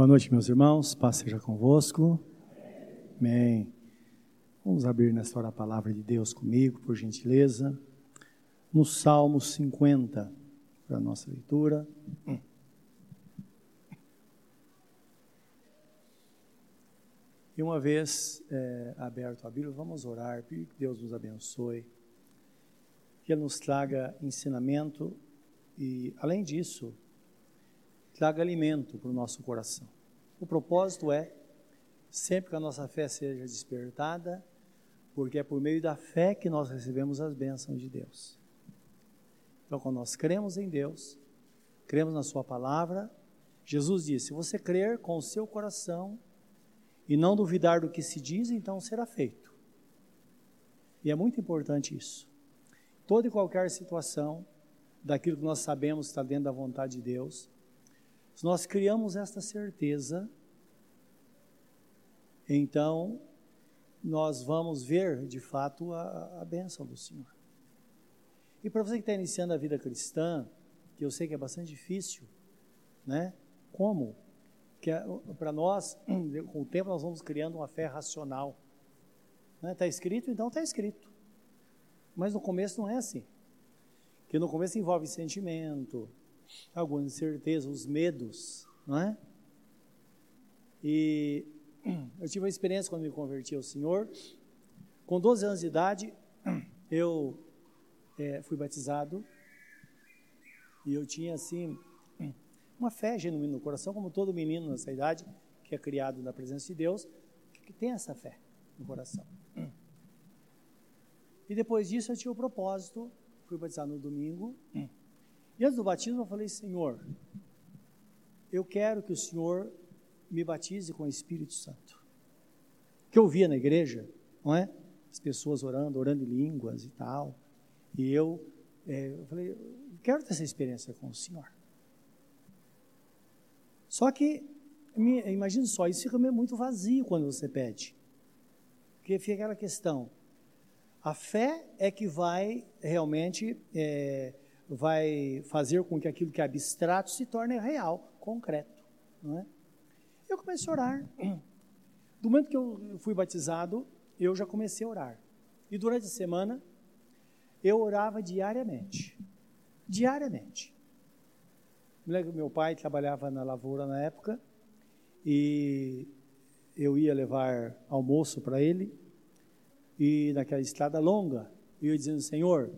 Boa noite, meus irmãos. Paz seja convosco. Amém. Vamos abrir nesta hora a palavra de Deus comigo, por gentileza. No Salmo 50, para a nossa leitura. E uma vez é, aberto a Bíblia, vamos orar, pedir que Deus nos abençoe, que Ele nos traga ensinamento e, além disso, traga alimento para o nosso coração. O propósito é sempre que a nossa fé seja despertada, porque é por meio da fé que nós recebemos as bênçãos de Deus. Então, quando nós cremos em Deus, cremos na Sua palavra, Jesus disse: se você crer com o seu coração e não duvidar do que se diz, então será feito. E é muito importante isso. Toda e qualquer situação, daquilo que nós sabemos está dentro da vontade de Deus, se nós criamos esta certeza, então nós vamos ver de fato a, a bênção do Senhor. E para você que está iniciando a vida cristã, que eu sei que é bastante difícil, né? Como? Que é, para nós, com o tempo, nós vamos criando uma fé racional. Está né? Escrito, então está escrito. Mas no começo não é assim. Porque no começo envolve sentimento, alguma incerteza, os medos, não é? E eu tive uma experiência quando me converti ao Senhor. Com 12 anos de idade, eu é, fui batizado e eu tinha assim uma fé genuína no coração, como todo menino nessa idade que é criado na presença de Deus, que tem essa fé no coração. E depois disso eu tinha o propósito, fui batizado no domingo. E antes do batismo eu falei, Senhor, eu quero que o Senhor me batize com o Espírito Santo. Que eu via na igreja, não é? As pessoas orando, orando em línguas e tal. E eu, é, eu falei, eu quero ter essa experiência com o Senhor. Só que, imagine só, isso fica muito vazio quando você pede. Porque fica aquela questão. A fé é que vai realmente é, vai fazer com que aquilo que é abstrato se torne real, concreto. Não é? Eu comecei a orar. Do momento que eu fui batizado, eu já comecei a orar. E durante a semana, eu orava diariamente. Diariamente. Me lembro que meu pai trabalhava na lavoura na época e eu ia levar almoço para ele e naquela estrada longa, eu ia dizendo, Senhor,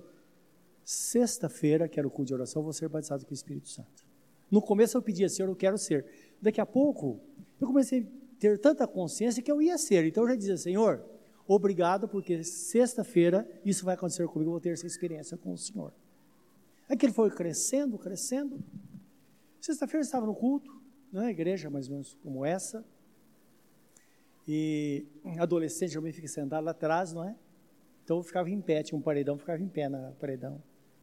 Sexta-feira, que era o culto de oração, vou ser batizado com o Espírito Santo. No começo eu pedia, Senhor, eu quero ser. Daqui a pouco, eu comecei a ter tanta consciência que eu ia ser. Então eu já dizia, Senhor, obrigado, porque sexta-feira isso vai acontecer comigo, eu vou ter essa experiência com o Senhor. Aquilo foi crescendo, crescendo. Sexta-feira estava no culto, na é? igreja mais ou menos como essa. E adolescente também fica sentado lá atrás, não é? Então eu ficava em pé, tinha um paredão, ficava em pé na paredão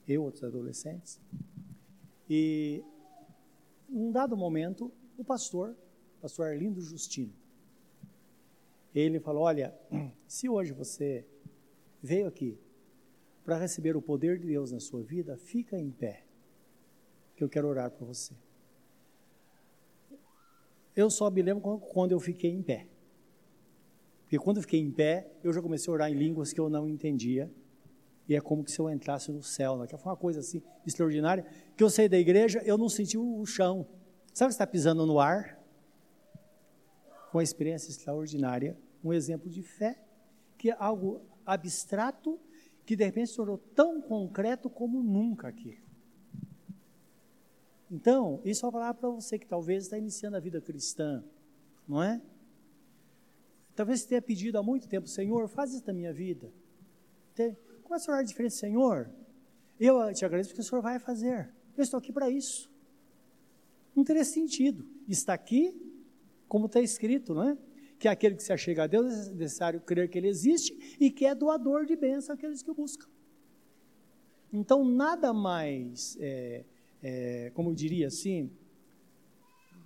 eu, outros adolescentes. E, num dado momento, o pastor, o pastor Arlindo Justino, ele falou: Olha, se hoje você veio aqui para receber o poder de Deus na sua vida, fica em pé, que eu quero orar por você. Eu só me lembro quando eu fiquei em pé. Porque quando eu fiquei em pé, eu já comecei a orar em línguas que eu não entendia e é como se eu entrasse no céu. Né? Que foi uma coisa assim extraordinária. Que eu saí da igreja, eu não senti o chão. Sabe que está pisando no ar? Uma experiência extraordinária, um exemplo de fé, que é algo abstrato, que de repente se tornou tão concreto como nunca aqui. Então, isso é palavra para você que talvez está iniciando a vida cristã, não é? Talvez você tenha pedido há muito tempo, Senhor, faz isso na minha vida. Começa a orar diferente, Senhor. Eu te agradeço porque o Senhor vai fazer. Eu estou aqui para isso. Não teria sentido. Está aqui, como está escrito, não é? Que é aquele que se achega a Deus é necessário crer que Ele existe e que é doador de bênção àqueles que o buscam. Então, nada mais, é, é, como eu diria assim,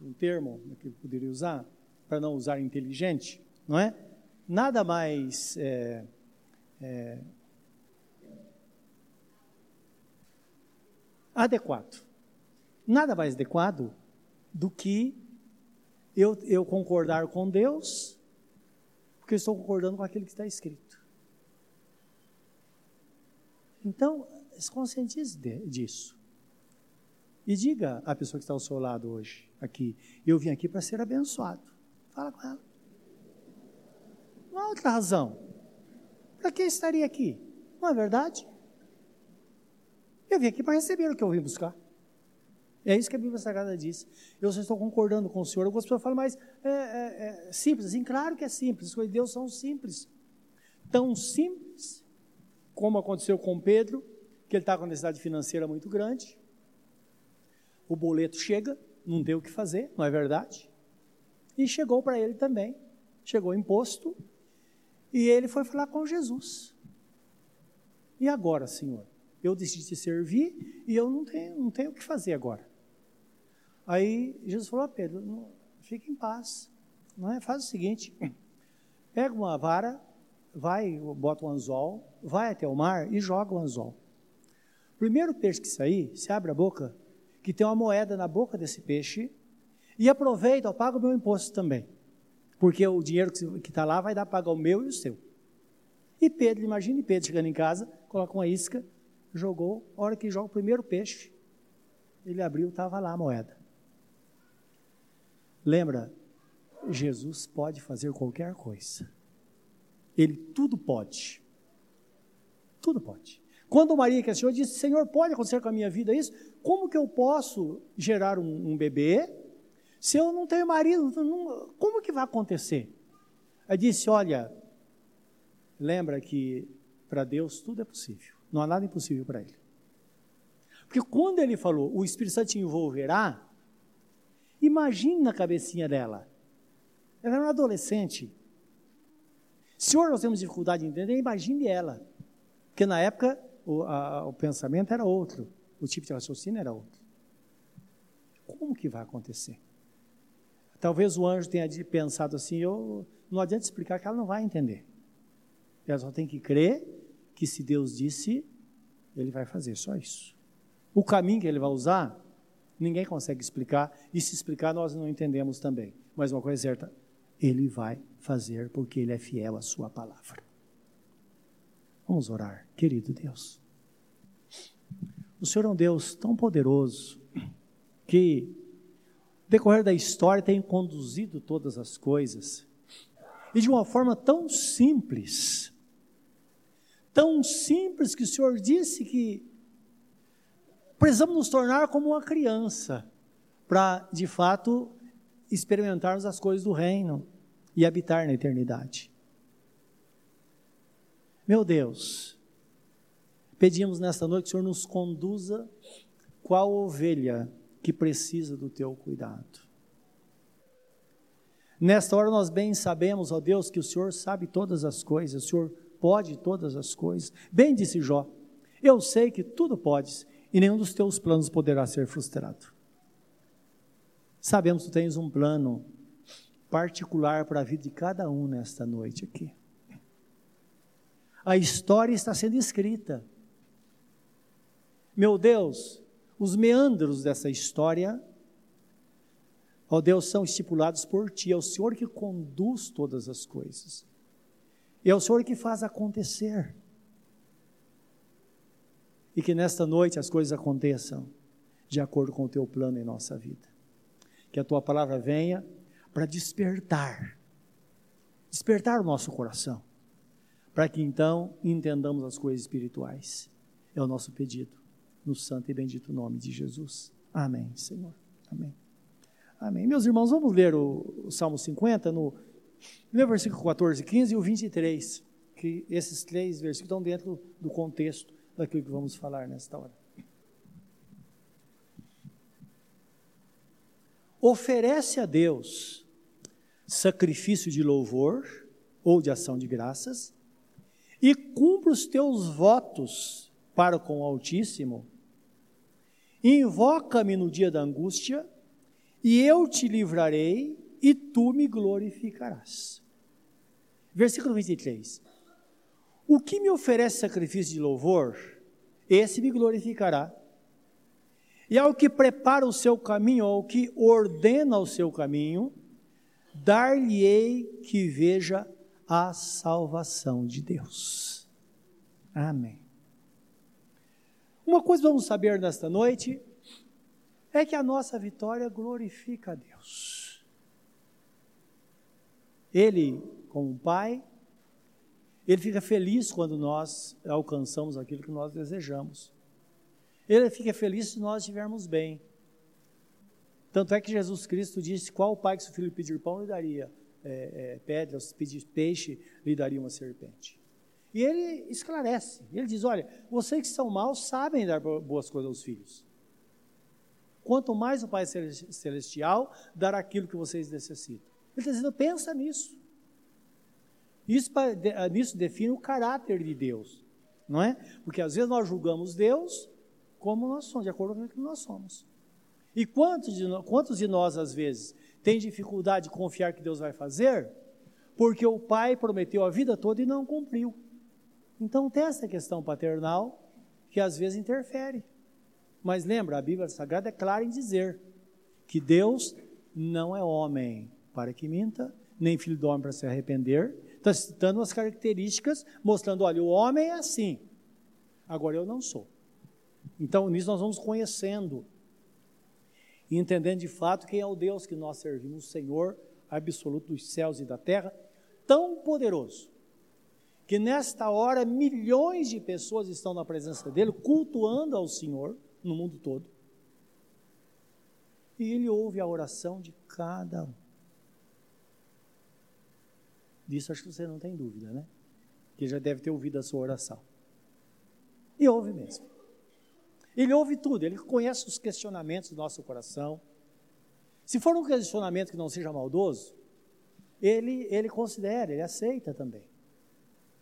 um termo que eu poderia usar, para não usar inteligente, não é? Nada mais é, adequado. Nada mais adequado do que eu, eu concordar com Deus, porque eu estou concordando com aquilo que está escrito. Então, se conscientize disso. E diga à pessoa que está ao seu lado hoje, aqui, eu vim aqui para ser abençoado. Fala com ela. Não há outra razão. Para que estaria aqui? Não é verdade? Eu vim aqui para receber o que eu vim buscar. É isso que a Bíblia Sagrada diz. Eu só estou concordando com o Senhor. Algumas pessoas falam, mas é, é, é simples. Assim, claro que é simples. As coisas de Deus são simples. Tão simples como aconteceu com Pedro, que ele está com uma necessidade financeira muito grande. O boleto chega, não tem o que fazer, não é verdade? E chegou para ele também. Chegou imposto. E ele foi falar com Jesus. E agora, Senhor? Eu decidi te servir e eu não tenho, não tenho o que fazer agora. Aí Jesus falou a Pedro: fique em paz. Não é? Faz o seguinte: pega uma vara, vai, bota um anzol, vai até o mar e joga o anzol. Primeiro peixe que sair, se abre a boca, que tem uma moeda na boca desse peixe, e aproveita, paga o meu imposto também. Porque o dinheiro que está lá vai dar para pagar o meu e o seu. E Pedro, imagine Pedro chegando em casa, coloca uma isca, jogou, a hora que joga o primeiro peixe, ele abriu, estava lá a moeda. Lembra, Jesus pode fazer qualquer coisa. Ele tudo pode. Tudo pode. Quando Maria questionou, disse: Senhor, pode acontecer com a minha vida isso? Como que eu posso gerar um, um bebê se eu não tenho marido? Não, como que vai acontecer? Aí disse: Olha, lembra que para Deus tudo é possível. Não há nada impossível para Ele. Porque quando Ele falou, o Espírito Santo te envolverá, Imagine na cabecinha dela. Ela era uma adolescente. Senhor, nós temos dificuldade de entender, imagine ela. Porque na época o, a, o pensamento era outro, o tipo de raciocínio era outro. Como que vai acontecer? Talvez o anjo tenha pensado assim, eu, não adianta explicar que ela não vai entender. Ela só tem que crer que se Deus disse, ele vai fazer, só isso. O caminho que ele vai usar Ninguém consegue explicar, e se explicar nós não entendemos também. Mas uma coisa é certa, ele vai fazer porque ele é fiel à sua palavra. Vamos orar, querido Deus. O Senhor é um Deus tão poderoso que, decorrer da história, tem conduzido todas as coisas e de uma forma tão simples, tão simples que o Senhor disse que precisamos nos tornar como uma criança para, de fato, experimentarmos as coisas do reino e habitar na eternidade. Meu Deus, pedimos nesta noite que o Senhor nos conduza qual ovelha que precisa do teu cuidado. Nesta hora nós bem sabemos, ó Deus, que o Senhor sabe todas as coisas, o Senhor pode todas as coisas. Bem disse Jó, eu sei que tudo podes e nenhum dos teus planos poderá ser frustrado. Sabemos que tu tens um plano particular para a vida de cada um nesta noite aqui. A história está sendo escrita. Meu Deus, os meandros dessa história, ó Deus, são estipulados por Ti. É o Senhor que conduz todas as coisas. E é o Senhor que faz acontecer e que nesta noite as coisas aconteçam de acordo com o teu plano em nossa vida. Que a tua palavra venha para despertar, despertar o nosso coração, para que então entendamos as coisas espirituais. É o nosso pedido, no santo e bendito nome de Jesus. Amém, Senhor. Amém. Amém. Meus irmãos, vamos ler o, o Salmo 50 no, no versículo 14, 15 e o 23, que esses três versículos estão dentro do contexto daquilo que vamos falar nesta hora. Oferece a Deus sacrifício de louvor ou de ação de graças e cumpra os teus votos para com o Altíssimo. Invoca-me no dia da angústia e eu te livrarei e tu me glorificarás. Versículo 23. O que me oferece sacrifício de louvor, esse me glorificará. E ao que prepara o seu caminho, ao que ordena o seu caminho, dar-lhe-ei que veja a salvação de Deus. Amém. Uma coisa vamos saber nesta noite é que a nossa vitória glorifica a Deus. Ele, como Pai, ele fica feliz quando nós alcançamos aquilo que nós desejamos. Ele fica feliz se nós estivermos bem. Tanto é que Jesus Cristo disse: Qual o pai que seu filho pedir pão lhe daria é, é, pedra, se pedir peixe, lhe daria uma serpente. E ele esclarece: Ele diz: Olha, vocês que são maus sabem dar boas coisas aos filhos. Quanto mais o Pai Celestial dar aquilo que vocês necessitam. Ele está dizendo: pensa nisso. Isso, nisso define o caráter de Deus, não é? Porque às vezes nós julgamos Deus como nós somos, de acordo com o que nós somos. E quantos de, nós, quantos de nós, às vezes, tem dificuldade de confiar que Deus vai fazer? Porque o pai prometeu a vida toda e não cumpriu. Então tem essa questão paternal que às vezes interfere. Mas lembra, a Bíblia Sagrada é clara em dizer que Deus não é homem para que minta, nem filho do homem para se arrepender. Está citando as características, mostrando: olha, o homem é assim, agora eu não sou. Então, nisso nós vamos conhecendo e entendendo de fato quem é o Deus que nós servimos, o Senhor absoluto dos céus e da terra, tão poderoso, que nesta hora milhões de pessoas estão na presença dele, cultuando ao Senhor no mundo todo. E ele ouve a oração de cada um. Disso acho que você não tem dúvida, né? Que já deve ter ouvido a sua oração. E ouve mesmo. Ele ouve tudo, ele conhece os questionamentos do nosso coração. Se for um questionamento que não seja maldoso, ele, ele considera, ele aceita também.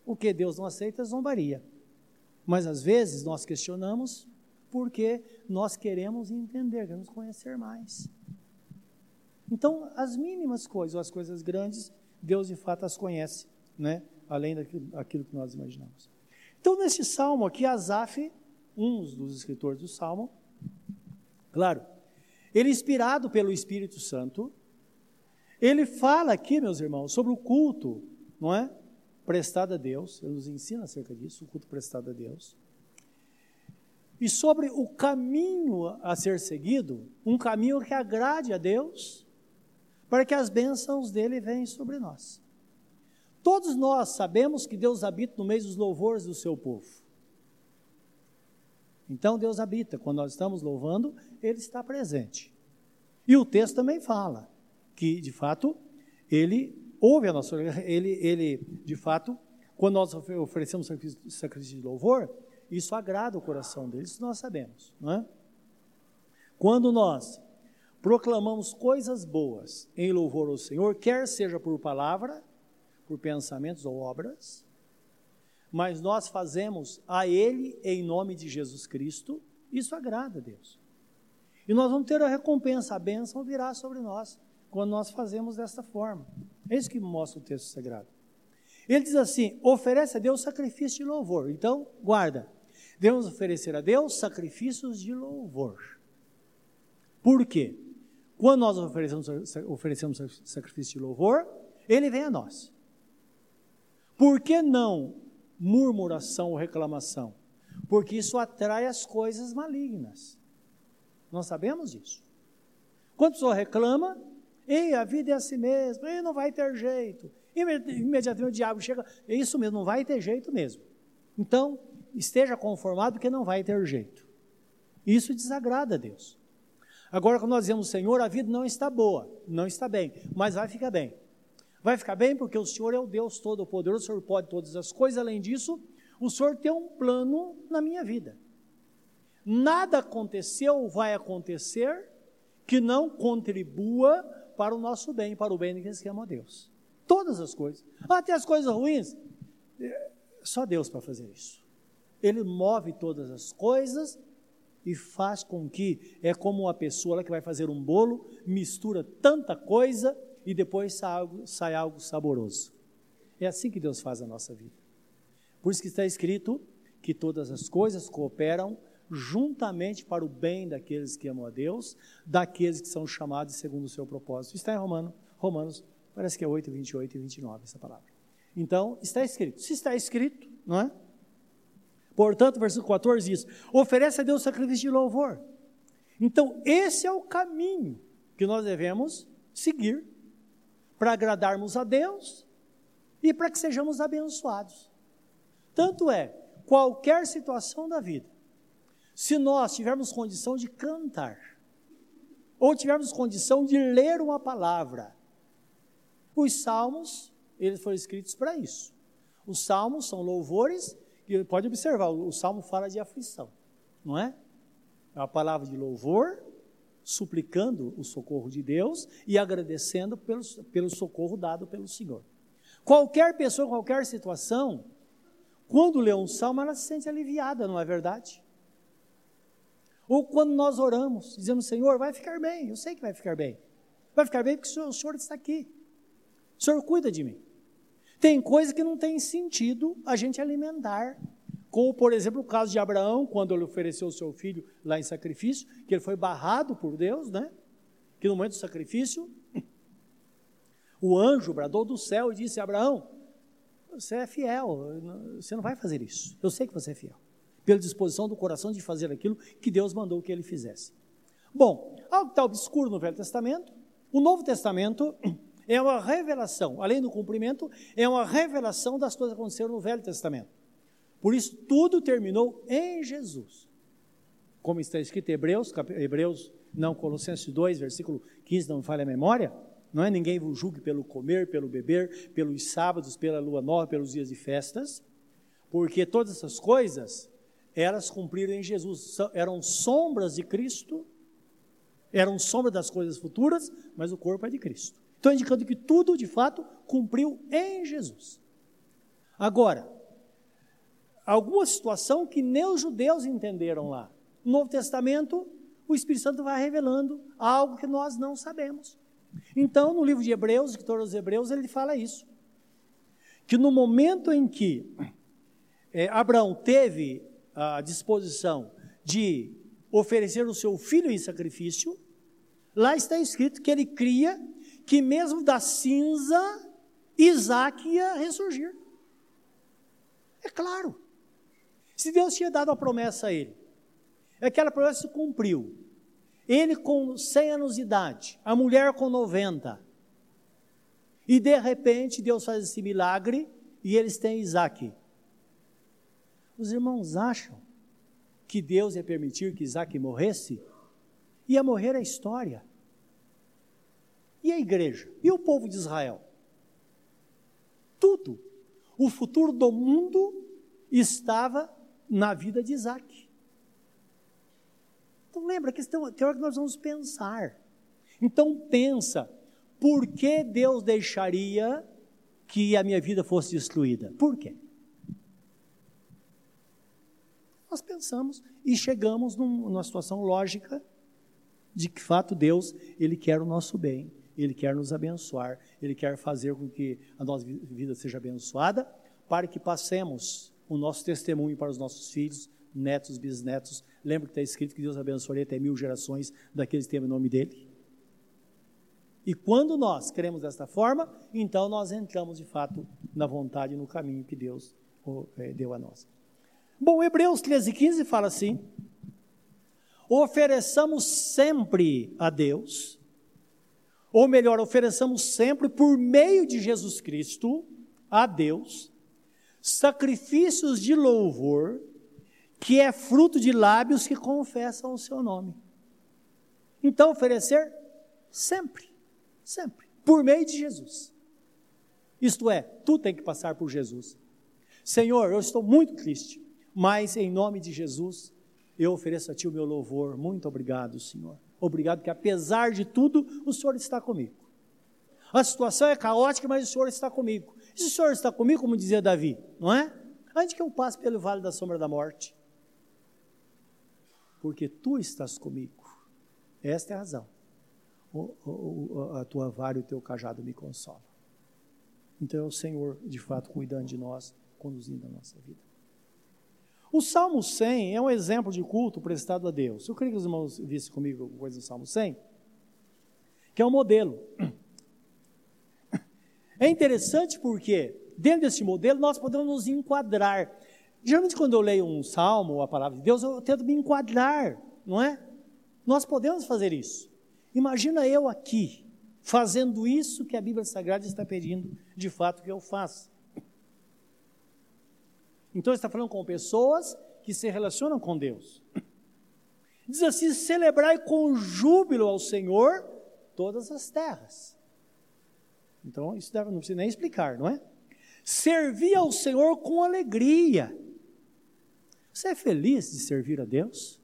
O que Deus não aceita é zombaria. Mas às vezes nós questionamos porque nós queremos entender, queremos conhecer mais. Então, as mínimas coisas, ou as coisas grandes, Deus de fato as conhece, né? além daquilo, que nós imaginamos. Então, nesse salmo aqui, Asaf um dos escritores do Salmo. Claro, ele é inspirado pelo Espírito Santo, ele fala aqui, meus irmãos, sobre o culto, não é? Prestado a Deus, ele nos ensina acerca disso, o culto prestado a Deus. E sobre o caminho a ser seguido, um caminho que agrade a Deus, para que as bênçãos dele venham sobre nós. Todos nós sabemos que Deus habita no meio dos louvores do seu povo. Então Deus habita, quando nós estamos louvando, Ele está presente. E o texto também fala que, de fato, Ele ouve a nossa ele, ele de fato, quando nós oferecemos sacrifício de louvor, isso agrada o coração dele, isso nós sabemos, não é? Quando nós proclamamos coisas boas em louvor ao Senhor, quer seja por palavra, por pensamentos ou obras, mas nós fazemos a Ele em nome de Jesus Cristo, isso agrada a Deus. E nós vamos ter a recompensa, a bênção virá sobre nós, quando nós fazemos desta forma. É isso que mostra o texto sagrado. Ele diz assim: oferece a Deus sacrifício de louvor. Então, guarda. Devemos oferecer a Deus sacrifícios de louvor. Por quê? Quando nós oferecemos, oferecemos sacrifício de louvor, ele vem a nós. Por que não murmuração ou reclamação, porque isso atrai as coisas malignas. Nós sabemos disso. Quando a pessoa reclama, ei, a vida é assim mesmo, ei, não vai ter jeito. Imediatamente o diabo chega, é isso mesmo, não vai ter jeito mesmo. Então, esteja conformado que não vai ter jeito. Isso desagrada a Deus. Agora, quando nós dizemos, Senhor, a vida não está boa, não está bem, mas vai ficar bem. Vai ficar bem porque o Senhor é o Deus Todo-Poderoso, o Senhor pode todas as coisas. Além disso, o Senhor tem um plano na minha vida. Nada aconteceu ou vai acontecer que não contribua para o nosso bem, para o bem daqueles que amam a Deus. Todas as coisas. Até as coisas ruins. É, só Deus para fazer isso. Ele move todas as coisas e faz com que é como uma pessoa que vai fazer um bolo, mistura tanta coisa e depois sai algo, sai algo saboroso. É assim que Deus faz a nossa vida. Por isso que está escrito que todas as coisas cooperam juntamente para o bem daqueles que amam a Deus, daqueles que são chamados segundo o seu propósito. Está em Romano, Romanos Parece que é 8, 28 e 29 essa palavra. Então, está escrito. Se está escrito, não é? Portanto, versículo 14 diz: oferece a Deus sacrifício de louvor. Então, esse é o caminho que nós devemos seguir para agradarmos a Deus e para que sejamos abençoados. Tanto é, qualquer situação da vida, se nós tivermos condição de cantar, ou tivermos condição de ler uma palavra, os salmos, eles foram escritos para isso. Os salmos são louvores, e pode observar, o salmo fala de aflição, não é? É uma palavra de louvor, suplicando o socorro de Deus e agradecendo pelo, pelo socorro dado pelo Senhor. Qualquer pessoa, qualquer situação, quando lê um salmo, ela se sente aliviada, não é verdade? Ou quando nós oramos, dizemos, Senhor, vai ficar bem, eu sei que vai ficar bem. Vai ficar bem porque o Senhor, o Senhor está aqui. O Senhor cuida de mim. Tem coisa que não tem sentido a gente alimentar. Como, por exemplo, o caso de Abraão, quando ele ofereceu o seu filho lá em sacrifício, que ele foi barrado por Deus, né? Que no momento do sacrifício, o anjo bradou do céu e disse: Abraão, você é fiel, você não vai fazer isso. Eu sei que você é fiel. Pela disposição do coração de fazer aquilo que Deus mandou que ele fizesse. Bom, algo que está obscuro no Velho Testamento, o Novo Testamento é uma revelação, além do cumprimento, é uma revelação das coisas que aconteceram no Velho Testamento. Por isso, tudo terminou em Jesus. Como está escrito em Hebreus, Hebreus, não, Colossenses 2, versículo 15, não me falha a memória, não é? Ninguém vos julgue pelo comer, pelo beber, pelos sábados, pela lua nova, pelos dias de festas, porque todas essas coisas, elas cumpriram em Jesus, eram sombras de Cristo, eram sombras das coisas futuras, mas o corpo é de Cristo. Estou indicando que tudo, de fato, cumpriu em Jesus. Agora, alguma situação que nem os judeus entenderam lá. No Novo Testamento, o Espírito Santo vai revelando algo que nós não sabemos. Então, no livro de Hebreus, escritor dos Hebreus, ele fala isso. Que no momento em que é, Abraão teve a disposição de oferecer o seu filho em sacrifício, lá está escrito que ele cria que mesmo da cinza, Isaac ia ressurgir. É claro. Se Deus tinha dado a promessa a ele, aquela promessa se cumpriu. Ele com 100 anos de idade, a mulher com 90. E de repente Deus faz esse milagre e eles têm Isaac. Os irmãos acham que Deus ia permitir que Isaac morresse? Ia morrer a história. E a igreja? E o povo de Israel? Tudo. O futuro do mundo estava na vida de Isaac. Então lembra que tem hora que nós vamos pensar. Então pensa, por que Deus deixaria que a minha vida fosse destruída? Por quê? Nós pensamos e chegamos numa situação lógica de que, fato, Deus, Ele quer o nosso bem. Ele quer nos abençoar, Ele quer fazer com que a nossa vida seja abençoada, para que passemos o nosso testemunho para os nossos filhos, netos, bisnetos. Lembra que está escrito que Deus abençoaria até mil gerações daqueles que têm o nome dEle? E quando nós queremos desta forma, então nós entramos de fato na vontade, no caminho que Deus eh, deu a nós. Bom, Hebreus 13, 15 fala assim: ofereçamos sempre a Deus ou melhor, ofereçamos sempre por meio de Jesus Cristo a Deus sacrifícios de louvor, que é fruto de lábios que confessam o seu nome. Então, oferecer sempre, sempre, por meio de Jesus. Isto é, tu tem que passar por Jesus. Senhor, eu estou muito triste, mas em nome de Jesus, eu ofereço a Ti o meu louvor. Muito obrigado, Senhor. Obrigado que apesar de tudo, o Senhor está comigo. A situação é caótica, mas o Senhor está comigo. E se o Senhor está comigo, como dizia Davi, não é? Antes que eu passe pelo vale da sombra da morte. Porque tu estás comigo. Esta é a razão. O, o, a tua vara e o teu cajado me consolam. Então é o Senhor, de fato, cuidando de nós, conduzindo a nossa vida. O Salmo 100 é um exemplo de culto prestado a Deus. Eu queria que os irmãos vissem comigo alguma coisa do Salmo 100, que é um modelo. É interessante porque, dentro desse modelo, nós podemos nos enquadrar. Geralmente, quando eu leio um salmo ou a palavra de Deus, eu tento me enquadrar, não é? Nós podemos fazer isso. Imagina eu aqui, fazendo isso que a Bíblia Sagrada está pedindo, de fato, que eu faça. Então, está falando com pessoas que se relacionam com Deus. Diz assim: celebrai com júbilo ao Senhor todas as terras. Então, isso não precisa nem explicar, não é? Servir ao Senhor com alegria. Você é feliz de servir a Deus?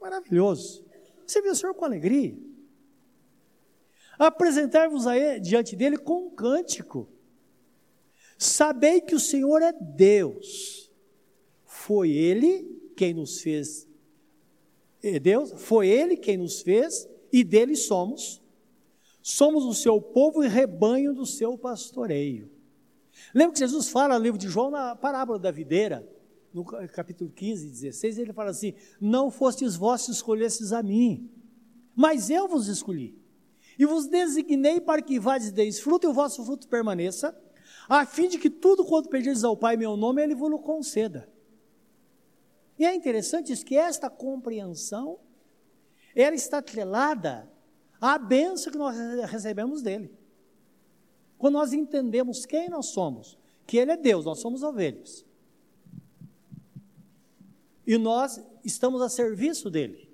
Maravilhoso. Servir ao Senhor com alegria. Apresentar-vos diante dele com um cântico. Sabei que o Senhor é Deus. Foi Ele quem nos fez. É Deus, foi Ele quem nos fez e dele somos. Somos o seu povo e rebanho do seu pastoreio. Lembra que Jesus fala no livro de João, na parábola da videira, no capítulo 15, 16, ele fala assim: Não fostes vós que escolhestes a mim, mas eu vos escolhi. E vos designei para que vades deis fruto e o vosso fruto permaneça, a fim de que tudo quanto pedirdes ao Pai em meu nome, Ele vos conceda. E é interessante isso, que esta compreensão, ela está atrelada à bênção que nós recebemos dele. Quando nós entendemos quem nós somos, que ele é Deus, nós somos ovelhas. E nós estamos a serviço dele.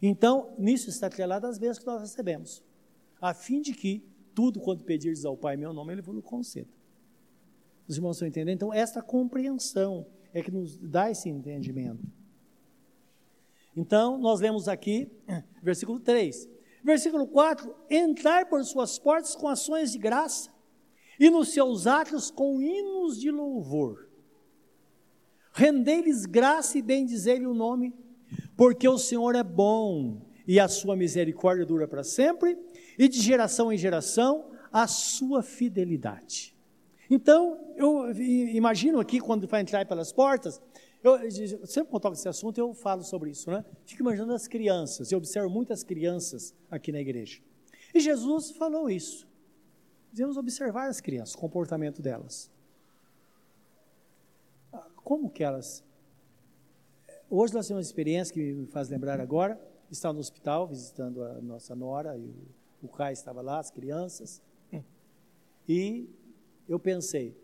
Então, nisso está atrelado as bênçãos que nós recebemos, a fim de que tudo quanto pedires ao Pai em meu nome, Ele vos conceda. Os irmãos estão entendendo? Então, esta compreensão é que nos dá esse entendimento. Então, nós lemos aqui, versículo 3. Versículo 4: Entrar por suas portas com ações de graça, e nos seus átrios com hinos de louvor. Rendei-lhes graça e bendizei-lhe o nome, porque o Senhor é bom, e a sua misericórdia dura para sempre, e de geração em geração a sua fidelidade. Então, eu imagino aqui, quando vai entrar pelas portas, eu, sempre quando toco esse assunto, eu falo sobre isso, né? Fico imaginando as crianças, eu observo muitas crianças aqui na igreja. E Jesus falou isso. Devemos observar as crianças, o comportamento delas. Ah, como que elas. Hoje nós temos uma experiência que me faz lembrar agora. Estava no hospital visitando a nossa nora, e o, o Caio estava lá, as crianças. E eu pensei,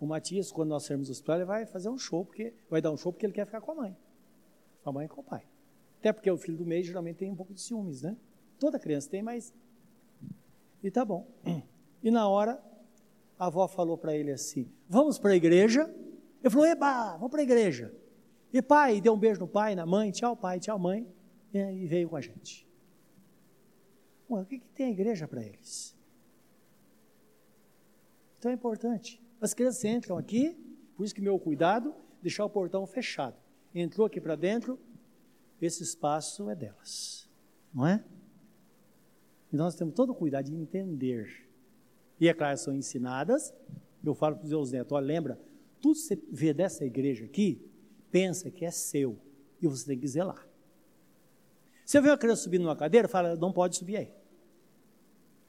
o Matias, quando nós sairmos do hospital, ele vai fazer um show, porque vai dar um show porque ele quer ficar com a mãe. Com a mãe e com o pai. Até porque o filho do meio geralmente tem um pouco de ciúmes, né? Toda criança tem, mas. E tá bom. E na hora, a avó falou para ele assim: Vamos para a igreja? Ele falou: Eba, vamos para a igreja. E pai, deu um beijo no pai, na mãe, tchau pai, tchau mãe, e veio com a gente. Ué, o que, que tem a igreja para eles? Então é importante. As crianças entram aqui, por isso que meu cuidado, deixar o portão fechado. Entrou aqui para dentro, esse espaço é delas. Não é? E nós temos todo o cuidado de entender. E é claro, são ensinadas. Eu falo para os meus netos, olha, lembra, tudo que você vê dessa igreja aqui, pensa que é seu. E você tem que zelar. Você vê uma criança subindo numa cadeira, fala, não pode subir aí.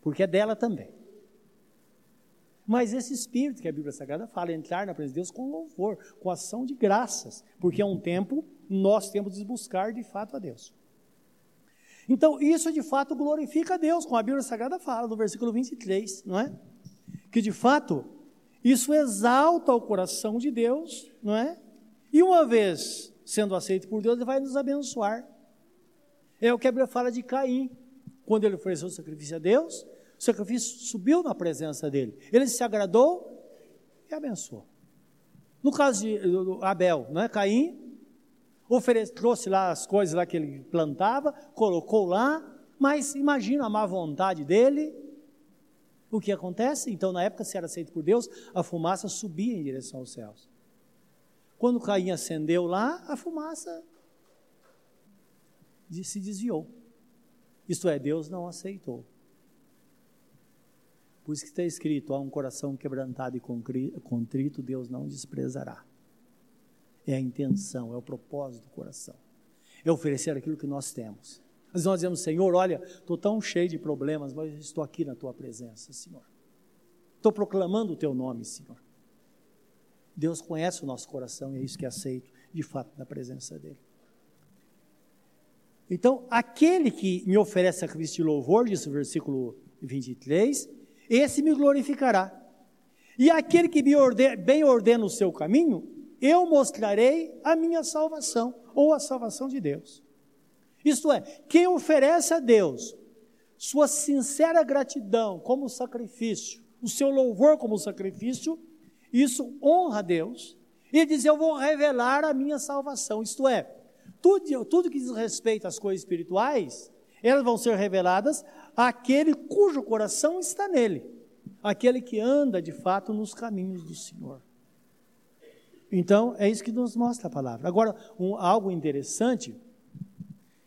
Porque é dela também. Mas esse espírito que a Bíblia Sagrada fala, entrar na presença de Deus com louvor, com ação de graças, porque é um tempo, nós temos de buscar de fato a Deus. Então, isso de fato glorifica a Deus, como a Bíblia Sagrada fala no versículo 23, não é? Que de fato, isso exalta o coração de Deus, não é? E uma vez sendo aceito por Deus, ele vai nos abençoar. É o que a Bíblia fala de Caim, quando ele ofereceu o sacrifício a Deus, o sacrifício subiu na presença dele. Ele se agradou e abençoou. No caso de Abel, não é? Caim oferece, trouxe lá as coisas lá que ele plantava, colocou lá, mas imagina a má vontade dele. O que acontece? Então, na época, se era aceito por Deus, a fumaça subia em direção aos céus. Quando Caim acendeu lá, a fumaça se desviou. Isto é, Deus não aceitou. Por isso que está escrito: há um coração quebrantado e contrito, Deus não desprezará. É a intenção, é o propósito do coração. É oferecer aquilo que nós temos. Mas nós dizemos, Senhor, olha, estou tão cheio de problemas, mas estou aqui na tua presença, Senhor. Estou proclamando o teu nome, Senhor. Deus conhece o nosso coração e é isso que aceito, de fato, na presença dEle. Então, aquele que me oferece sacrifício de louvor, diz o versículo 23, esse me glorificará. E aquele que ordena, bem ordena o seu caminho, eu mostrarei a minha salvação, ou a salvação de Deus. Isto é, quem oferece a Deus sua sincera gratidão como sacrifício, o seu louvor como sacrifício, isso honra a Deus. E diz: Eu vou revelar a minha salvação. Isto é, tudo, tudo que diz respeito às coisas espirituais, elas vão ser reveladas àquele cujo coração está nele, aquele que anda de fato nos caminhos do Senhor. Então, é isso que nos mostra a palavra. Agora, um, algo interessante,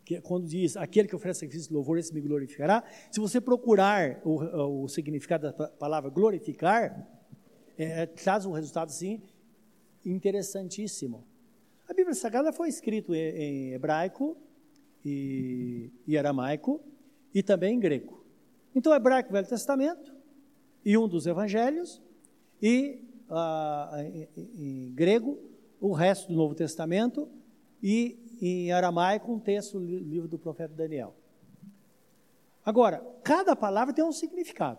que é quando diz, aquele que oferece sacrifício de louvor, esse me glorificará, se você procurar o, o significado da palavra glorificar, é, traz um resultado, assim, interessantíssimo. A Bíblia Sagrada foi escrita em hebraico e, e aramaico e também em grego. Então, hebraico, Velho Testamento, e um dos evangelhos, e ah, em, em, grego o resto do Novo Testamento, e em aramaico um texto do livro do profeta Daniel. Agora, cada palavra tem um significado,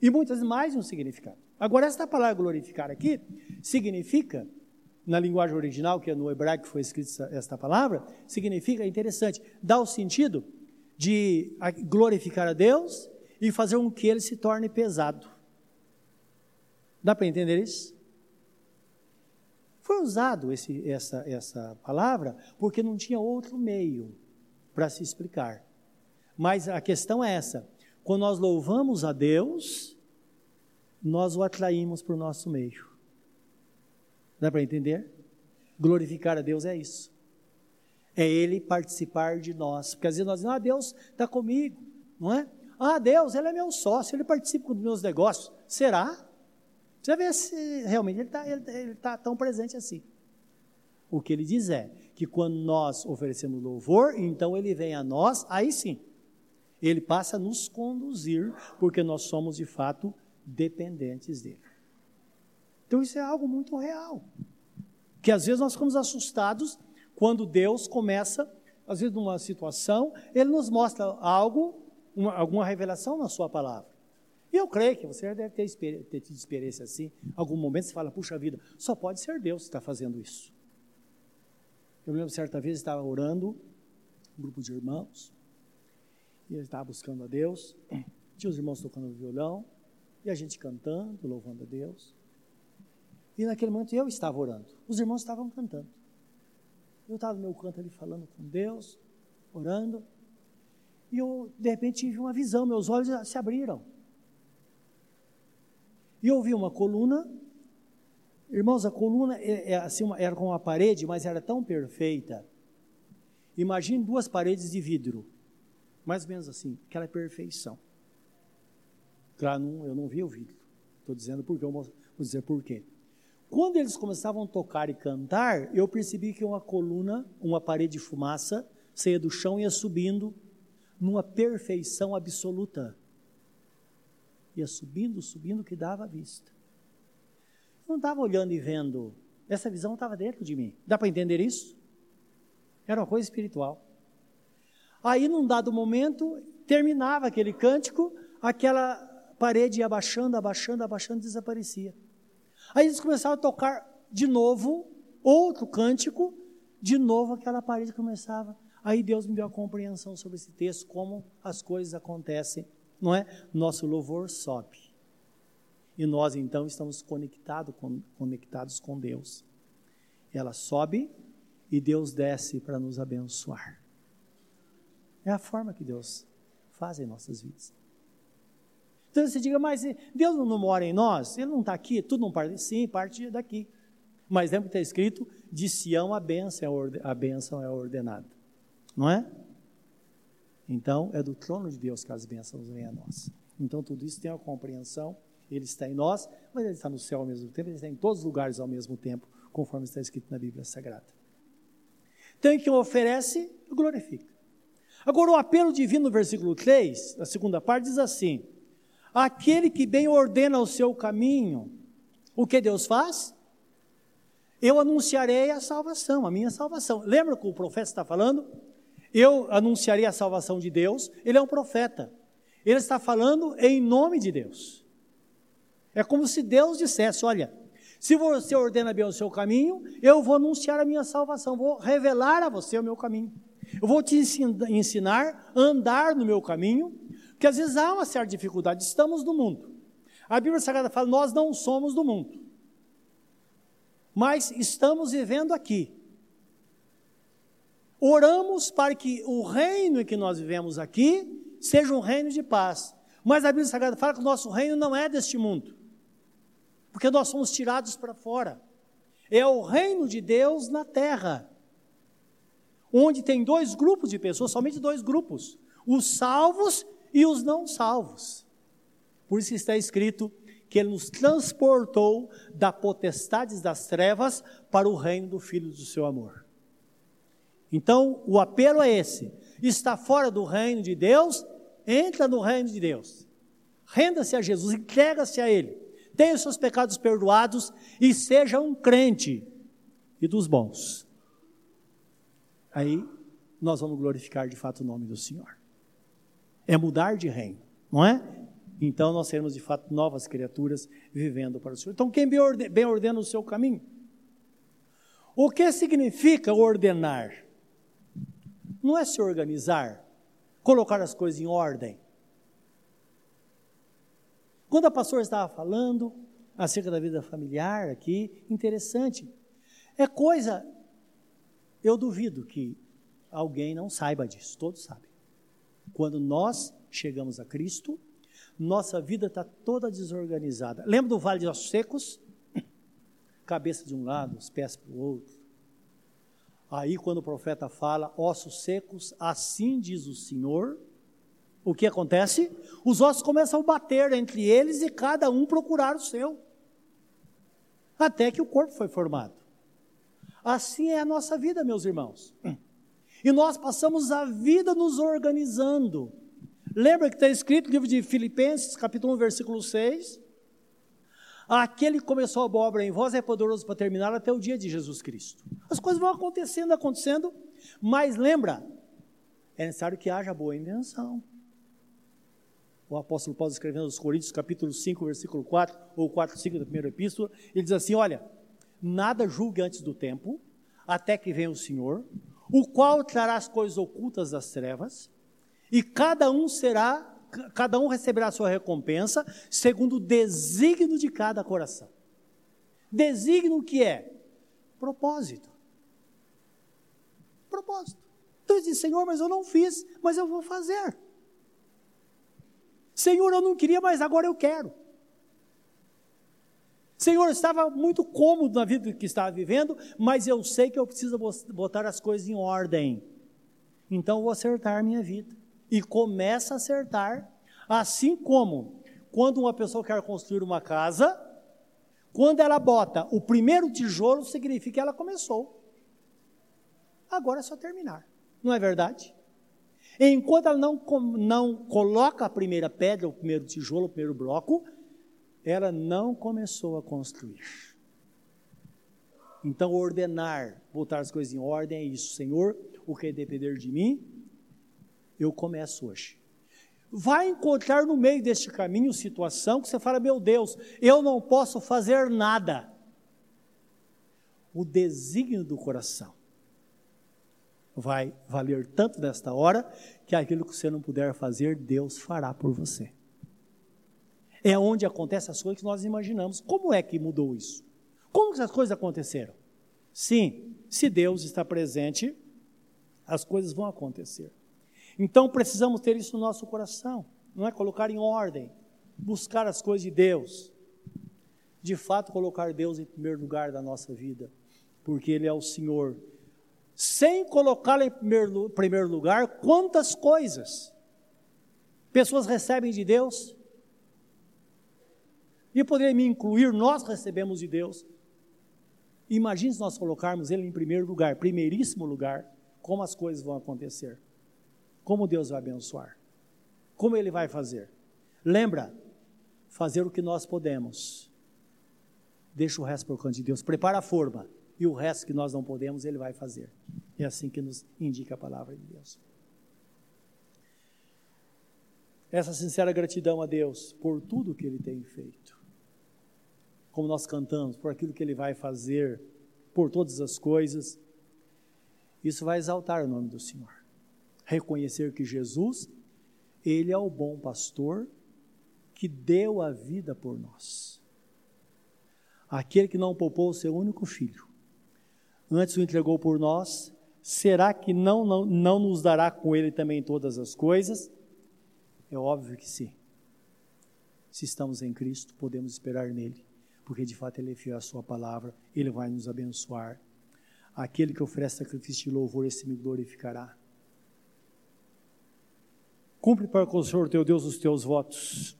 e muitas mais um significado. Agora, esta palavra glorificar aqui significa na linguagem original, que é no hebraico que foi escrita esta palavra, significa, é interessante, dá o sentido de glorificar a Deus e fazer com que ele se torne pesado. Dá para entender isso? Foi usado esse, essa, essa palavra porque não tinha outro meio para se explicar. Mas a questão é essa: quando nós louvamos a Deus, nós o atraímos para o nosso meio. Dá para entender? Glorificar a Deus é isso. É Ele participar de nós. Porque às vezes nós dizemos, ah, Deus está comigo, não é? Ah, Deus, Ele é meu sócio, Ele participa dos meus negócios. Será? Você vê se realmente Ele está ele, ele tá tão presente assim. O que Ele diz é que quando nós oferecemos louvor, então Ele vem a nós, aí sim. Ele passa a nos conduzir, porque nós somos de fato dependentes dele. Então isso é algo muito real. Que às vezes nós ficamos assustados quando Deus começa, às vezes numa situação, Ele nos mostra algo, uma, alguma revelação na Sua palavra. E eu creio que você já deve ter, ter tido experiência assim. Algum momento você fala, puxa vida, só pode ser Deus que está fazendo isso. Eu lembro certa vez estava orando, um grupo de irmãos, e ele estava buscando a Deus, tinha os irmãos tocando violão, e a gente cantando, louvando a Deus. E naquele momento eu estava orando, os irmãos estavam cantando. Eu estava no meu canto ali falando com Deus, orando, e eu de repente tive uma visão, meus olhos se abriram. E eu vi uma coluna, irmãos, a coluna é, é assim, uma, era como uma parede, mas era tão perfeita. Imagine duas paredes de vidro, mais ou menos assim, aquela perfeição. Claro, não, eu não vi o vidro, estou dizendo porque, eu vou dizer por quê. Quando eles começavam a tocar e cantar, eu percebi que uma coluna, uma parede de fumaça, saía do chão e ia subindo numa perfeição absoluta. Ia subindo, subindo, que dava vista. Eu não estava olhando e vendo, essa visão estava dentro de mim. Dá para entender isso? Era uma coisa espiritual. Aí, num dado momento, terminava aquele cântico, aquela parede ia abaixando, abaixando, abaixando, desaparecia. Aí eles começaram a tocar de novo, outro cântico, de novo aquela parede começava. Aí Deus me deu a compreensão sobre esse texto, como as coisas acontecem, não é? Nosso louvor sobe. E nós então estamos conectado conectados com Deus. Ela sobe e Deus desce para nos abençoar. É a forma que Deus faz em nossas vidas. Então você diga, mas Deus não mora em nós? Ele não está aqui? Tudo não parte? Sim, parte daqui. Mas lembra que está escrito, de Sião a bênção, é a bênção é ordenada. Não é? Então, é do trono de Deus que as bênçãos vêm a nós. Então, tudo isso tem uma compreensão. Ele está em nós, mas ele está no céu ao mesmo tempo, ele está em todos os lugares ao mesmo tempo, conforme está escrito na Bíblia Sagrada. Então, quem oferece, glorifica. Agora, o apelo divino no versículo 3, na segunda parte, diz assim: Aquele que bem ordena o seu caminho, o que Deus faz? Eu anunciarei a salvação, a minha salvação. Lembra que o profeta está falando? Eu anunciarei a salvação de Deus. Ele é um profeta. Ele está falando em nome de Deus. É como se Deus dissesse: Olha, se você ordena bem o seu caminho, eu vou anunciar a minha salvação, vou revelar a você o meu caminho. Eu vou te ensinar a andar no meu caminho, porque às vezes há uma certa dificuldade, estamos no mundo. A Bíblia Sagrada fala: nós não somos do mundo, mas estamos vivendo aqui. Oramos para que o reino em que nós vivemos aqui seja um reino de paz. Mas a Bíblia Sagrada fala que o nosso reino não é deste mundo, porque nós somos tirados para fora. É o reino de Deus na terra onde tem dois grupos de pessoas, somente dois grupos: os salvos e os não salvos. Por isso está escrito que ele nos transportou da potestades das trevas para o reino do Filho do seu amor. Então, o apelo é esse: está fora do reino de Deus, entra no reino de Deus. Renda-se a Jesus, entrega-se a Ele. Tenha os seus pecados perdoados e seja um crente e dos bons aí nós vamos glorificar de fato o nome do Senhor. É mudar de reino, não é? Então nós seremos de fato novas criaturas vivendo para o Senhor. Então quem bem ordena o seu caminho? O que significa ordenar? Não é se organizar, colocar as coisas em ordem. Quando a pastora estava falando acerca da vida familiar aqui, interessante. É coisa eu duvido que alguém não saiba disso, todos sabem. Quando nós chegamos a Cristo, nossa vida está toda desorganizada. Lembra do vale de ossos secos? Cabeça de um lado, os pés para o outro. Aí, quando o profeta fala, ossos secos, assim diz o Senhor, o que acontece? Os ossos começam a bater entre eles e cada um procurar o seu. Até que o corpo foi formado. Assim é a nossa vida, meus irmãos. E nós passamos a vida nos organizando. Lembra que está escrito no livro de Filipenses, capítulo 1, versículo 6? Aquele que começou a boa obra em vós é poderoso para terminar até o dia de Jesus Cristo. As coisas vão acontecendo, acontecendo, mas lembra, é necessário que haja boa intenção. O apóstolo Paulo escrevendo aos Coríntios, capítulo 5, versículo 4, ou 4, 5 da primeira epístola, ele diz assim: Olha, nada julgue antes do tempo, até que venha o Senhor, o qual trará as coisas ocultas das trevas, e cada um será, cada um receberá a sua recompensa, segundo o desígnio de cada coração. Desígnio que é? Propósito. Propósito. Ele diz, Senhor, mas eu não fiz, mas eu vou fazer. Senhor, eu não queria, mas agora eu quero. Senhor, eu estava muito cômodo na vida que estava vivendo, mas eu sei que eu preciso botar as coisas em ordem. Então vou acertar minha vida. E começa a acertar, assim como quando uma pessoa quer construir uma casa, quando ela bota o primeiro tijolo, significa que ela começou. Agora é só terminar. Não é verdade? Enquanto ela não, não coloca a primeira pedra, o primeiro tijolo, o primeiro bloco, ela não começou a construir. Então, ordenar, botar as coisas em ordem é isso. Senhor, o que depender de mim, eu começo hoje. Vai encontrar no meio deste caminho situação que você fala: meu Deus, eu não posso fazer nada. O desígnio do coração vai valer tanto nesta hora que aquilo que você não puder fazer, Deus fará por você é onde acontecem as coisas que nós imaginamos. Como é que mudou isso? Como essas coisas aconteceram? Sim, se Deus está presente, as coisas vão acontecer. Então precisamos ter isso no nosso coração, não é colocar em ordem, buscar as coisas de Deus. De fato, colocar Deus em primeiro lugar da nossa vida, porque Ele é o Senhor. Sem colocá-lo em primeiro, primeiro lugar, quantas coisas pessoas recebem de Deus e poderia me incluir, nós recebemos de Deus. Imagine se nós colocarmos Ele em primeiro lugar, primeiríssimo lugar, como as coisas vão acontecer. Como Deus vai abençoar? Como Ele vai fazer? Lembra, fazer o que nós podemos. Deixa o resto para o canto de Deus. Prepara a forma. E o resto que nós não podemos, Ele vai fazer. É assim que nos indica a palavra de Deus. Essa sincera gratidão a Deus por tudo que Ele tem feito. Como nós cantamos, por aquilo que Ele vai fazer, por todas as coisas. Isso vai exaltar o nome do Senhor. Reconhecer que Jesus, Ele é o bom pastor que deu a vida por nós. Aquele que não poupou o seu único filho, antes o entregou por nós, será que não, não, não nos dará com ele também todas as coisas? É óbvio que sim. Se estamos em Cristo, podemos esperar nele, porque de fato ele é fiel à sua palavra, ele vai nos abençoar. Aquele que oferece sacrifício de louvor, esse me glorificará. Cumpre para com o Senhor teu Deus os teus votos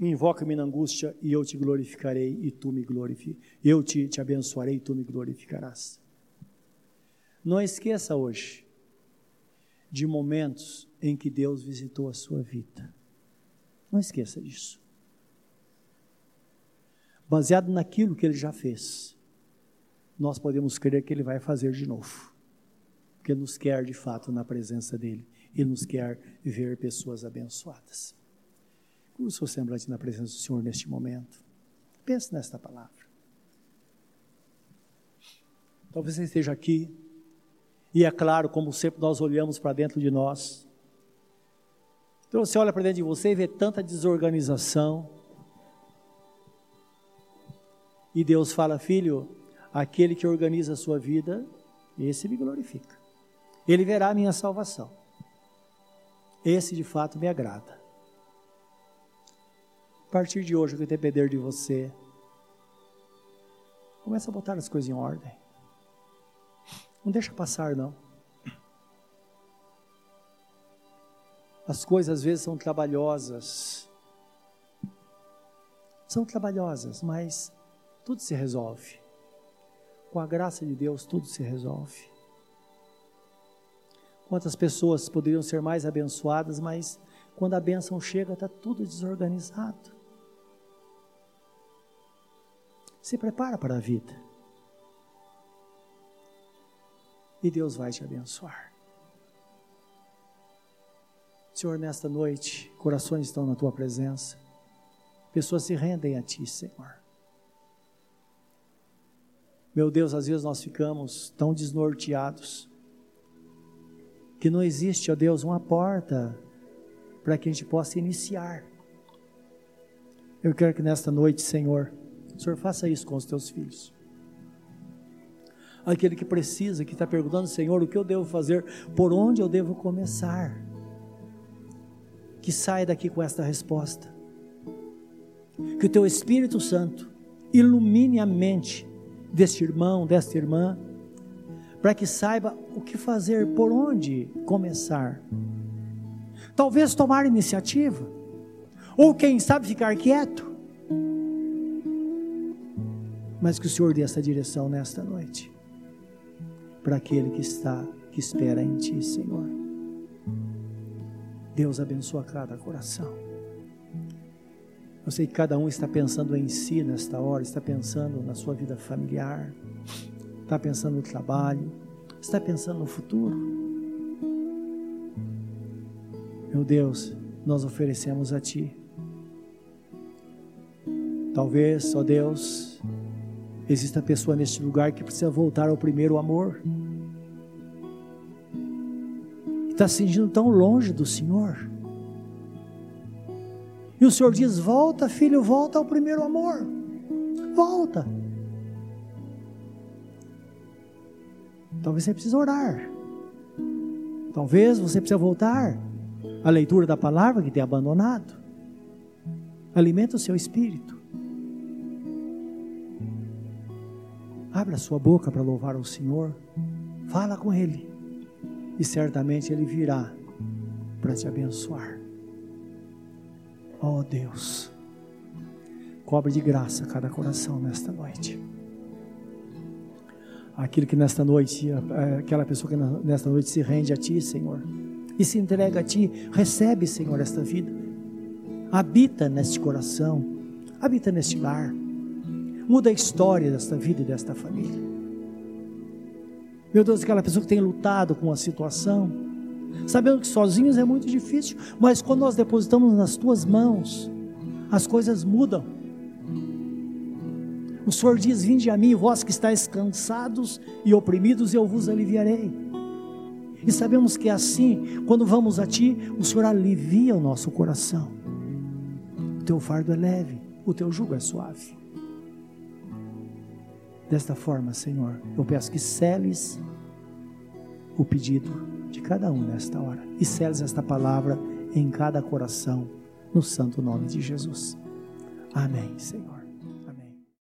Invoca-me na angústia e eu te glorificarei e tu me glorificarás. Eu te, te abençoarei e tu me glorificarás. Não esqueça hoje de momentos em que Deus visitou a sua vida. Não esqueça disso. Baseado naquilo que ele já fez, nós podemos crer que ele vai fazer de novo. Porque nos quer de fato na presença dele. Ele nos quer ver pessoas abençoadas. Curva o seu semblante na presença do Senhor neste momento. Pense nesta palavra. Talvez você esteja aqui, e é claro, como sempre nós olhamos para dentro de nós. Então você olha para dentro de você e vê tanta desorganização. E Deus fala, filho, aquele que organiza a sua vida, esse me glorifica. Ele verá a minha salvação. Esse de fato me agrada. A partir de hoje, o que depender de você, começa a botar as coisas em ordem. Não deixa passar, não. As coisas às vezes são trabalhosas. São trabalhosas, mas tudo se resolve. Com a graça de Deus, tudo se resolve. Quantas pessoas poderiam ser mais abençoadas, mas quando a bênção chega, está tudo desorganizado. Se prepara para a vida. E Deus vai te abençoar. Senhor, nesta noite, corações estão na tua presença. Pessoas se rendem a ti, Senhor. Meu Deus, às vezes nós ficamos tão desnorteados que não existe, ó Deus, uma porta para que a gente possa iniciar. Eu quero que nesta noite, Senhor, Senhor, faça isso com os teus filhos. Aquele que precisa, que está perguntando, Senhor, o que eu devo fazer, por onde eu devo começar? Que saia daqui com esta resposta. Que o teu Espírito Santo ilumine a mente deste irmão, desta irmã, para que saiba o que fazer, por onde começar. Talvez tomar iniciativa, ou quem sabe ficar quieto mas que o Senhor dê essa direção nesta noite para aquele que está, que espera em Ti, Senhor. Deus abençoa cada coração. Eu sei que cada um está pensando em si nesta hora, está pensando na sua vida familiar, está pensando no trabalho, está pensando no futuro. Meu Deus, nós oferecemos a Ti. Talvez, ó Deus, Existe a pessoa neste lugar que precisa voltar ao primeiro amor. Está se sentindo tão longe do Senhor. E o Senhor diz: Volta, filho, volta ao primeiro amor. Volta. Talvez você precise orar. Talvez você precise voltar à leitura da palavra que tem abandonado. Alimenta o seu espírito. Abra a sua boca para louvar o Senhor. Fala com Ele. E certamente Ele virá para te abençoar. Oh Deus, cobre de graça cada coração nesta noite. Aquilo que nesta noite, aquela pessoa que nesta noite se rende a Ti, Senhor, e se entrega a Ti. Recebe, Senhor, esta vida. Habita neste coração, habita neste lar. Muda a história desta vida e desta família. Meu Deus, aquela pessoa que tem lutado com a situação, sabendo que sozinhos é muito difícil, mas quando nós depositamos nas tuas mãos, as coisas mudam. O Senhor diz: Vinde a mim, vós que estáis cansados e oprimidos, eu vos aliviarei. E sabemos que é assim, quando vamos a Ti, o Senhor alivia o nosso coração. O teu fardo é leve, o teu jugo é suave. Desta forma, Senhor, eu peço que seles o pedido de cada um nesta hora e seles esta palavra em cada coração, no santo nome de Jesus. Amém, Senhor.